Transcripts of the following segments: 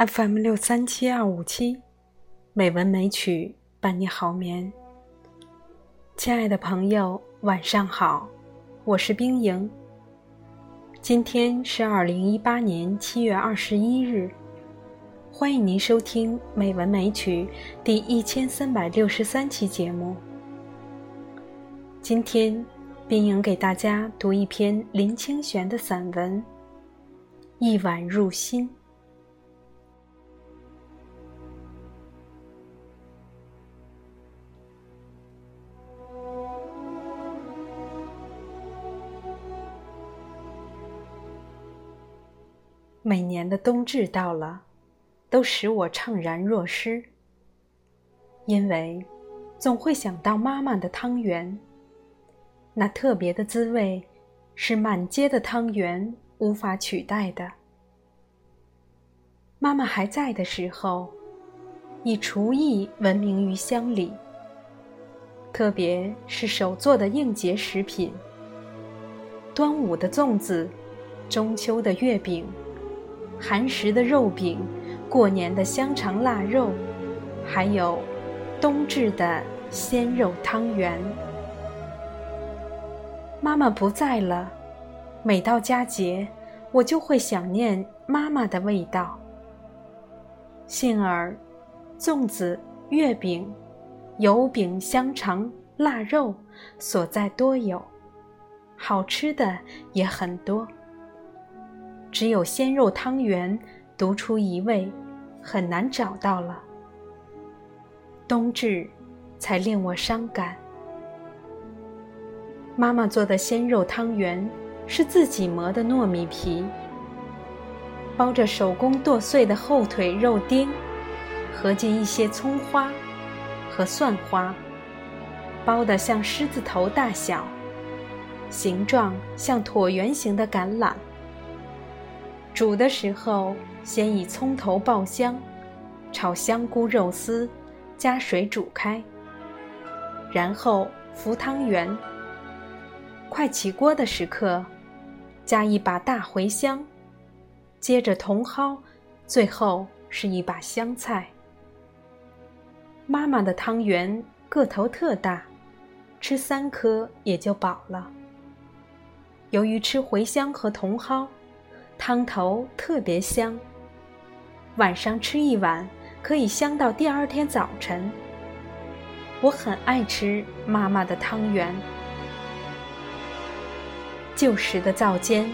FM 六三七二五七，美文美曲伴你好眠。亲爱的朋友，晚上好，我是冰莹。今天是二零一八年七月二十一日，欢迎您收听《美文美曲》第一千三百六十三期节目。今天，冰莹给大家读一篇林清玄的散文《一晚入心》。每年的冬至到了，都使我怅然若失。因为总会想到妈妈的汤圆，那特别的滋味，是满街的汤圆无法取代的。妈妈还在的时候，以厨艺闻名于乡里，特别是手做的应节食品，端午的粽子，中秋的月饼。寒食的肉饼，过年的香肠腊肉，还有冬至的鲜肉汤圆。妈妈不在了，每到佳节，我就会想念妈妈的味道。幸而，粽子、月饼、油饼、香肠、腊肉所在多有，好吃的也很多。只有鲜肉汤圆独出一味，很难找到了。冬至，才令我伤感。妈妈做的鲜肉汤圆是自己磨的糯米皮，包着手工剁碎的后腿肉丁，合进一些葱花和蒜花，包得像狮子头大小，形状像椭圆形的橄榄。煮的时候，先以葱头爆香，炒香菇肉丝，加水煮开。然后浮汤圆。快起锅的时刻，加一把大茴香，接着茼蒿，最后是一把香菜。妈妈的汤圆个头特大，吃三颗也就饱了。由于吃茴香和茼蒿。汤头特别香，晚上吃一碗可以香到第二天早晨。我很爱吃妈妈的汤圆。旧时的灶间，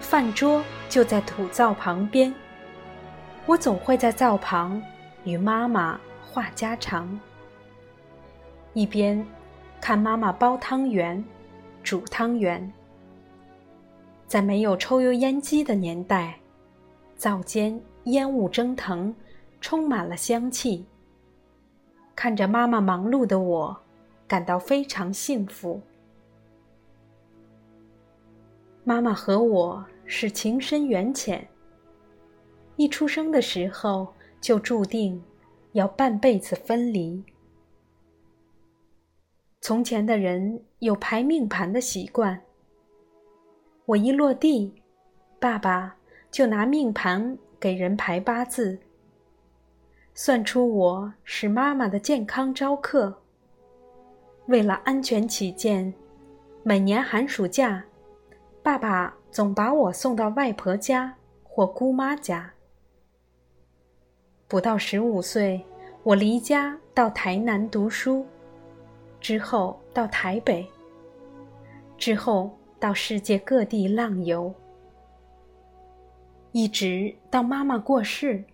饭桌就在土灶旁边，我总会在灶旁与妈妈话家常，一边看妈妈包汤圆、煮汤圆。在没有抽油烟机的年代，灶间烟雾蒸腾，充满了香气。看着妈妈忙碌的我，感到非常幸福。妈妈和我是情深缘浅，一出生的时候就注定要半辈子分离。从前的人有排命盘的习惯。我一落地，爸爸就拿命盘给人排八字，算出我是妈妈的健康招客。为了安全起见，每年寒暑假，爸爸总把我送到外婆家或姑妈家。不到十五岁，我离家到台南读书，之后到台北，之后。到世界各地浪游，一直到妈妈过世，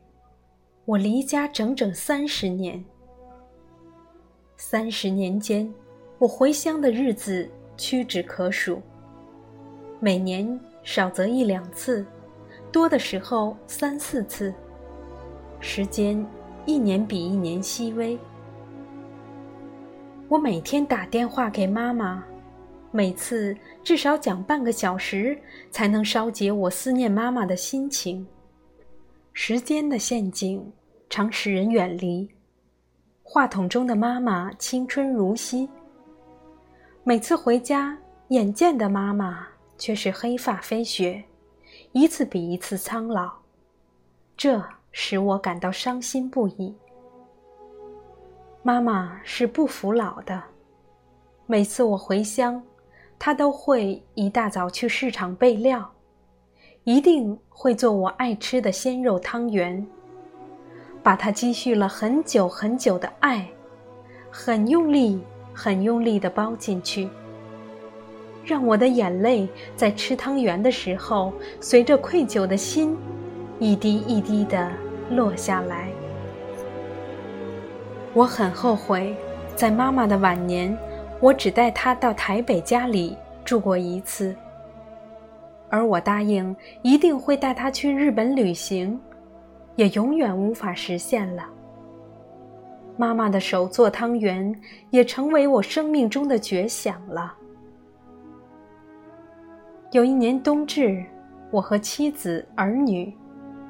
我离家整整三十年。三十年间，我回乡的日子屈指可数，每年少则一两次，多的时候三四次。时间一年比一年稀微，我每天打电话给妈妈。每次至少讲半个小时，才能稍解我思念妈妈的心情。时间的陷阱常使人远离。话筒中的妈妈青春如昔。每次回家，眼见的妈妈却是黑发飞雪，一次比一次苍老。这使我感到伤心不已。妈妈是不服老的，每次我回乡，他都会一大早去市场备料，一定会做我爱吃的鲜肉汤圆。把他积蓄了很久很久的爱，很用力、很用力的包进去，让我的眼泪在吃汤圆的时候，随着愧疚的心，一滴一滴的落下来。我很后悔，在妈妈的晚年，我只带她到台北家里住过一次。而我答应一定会带她去日本旅行，也永远无法实现了。妈妈的手做汤圆也成为我生命中的绝响了。有一年冬至，我和妻子儿女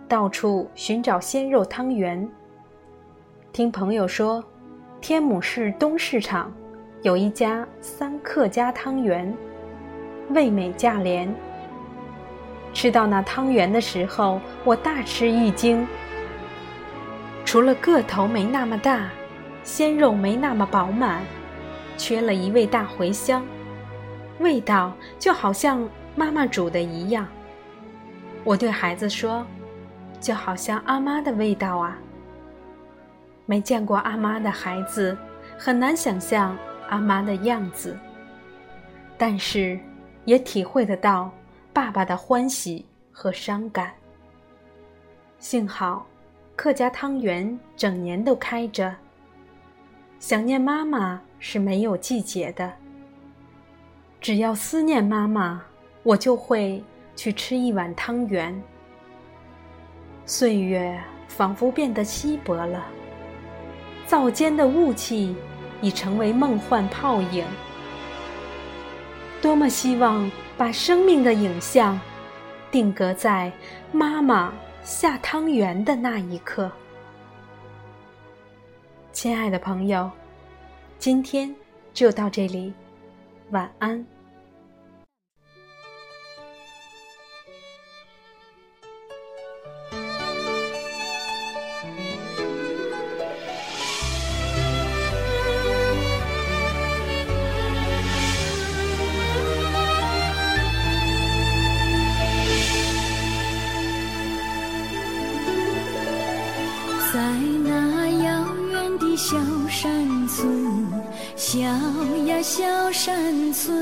到处寻找鲜肉汤圆。听朋友说，天母市东市场有一家三客家汤圆，味美价廉。吃到那汤圆的时候，我大吃一惊。除了个头没那么大，鲜肉没那么饱满，缺了一味大茴香，味道就好像妈妈煮的一样。我对孩子说：“就好像阿妈的味道啊。”没见过阿妈的孩子，很难想象阿妈的样子。但是，也体会得到爸爸的欢喜和伤感。幸好，客家汤圆整年都开着。想念妈妈是没有季节的。只要思念妈妈，我就会去吃一碗汤圆。岁月仿佛变得稀薄了。灶间的雾气已成为梦幻泡影。多么希望把生命的影像定格在妈妈下汤圆的那一刻。亲爱的朋友，今天就到这里，晚安。小山村，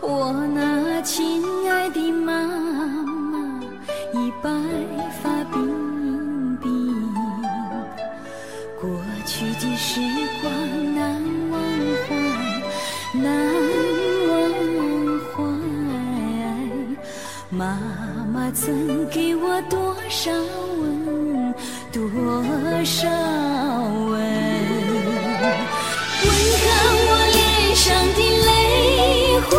我那亲爱的妈妈已白发鬓鬓。过去的时光难忘怀，难忘怀。妈妈曾给我多少吻？多少花，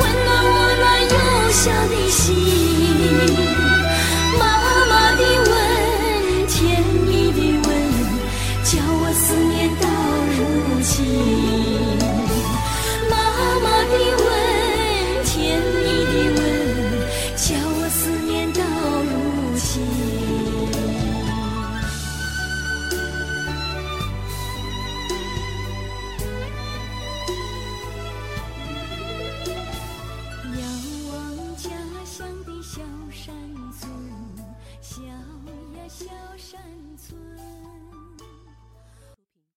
温暖我那幼小的心。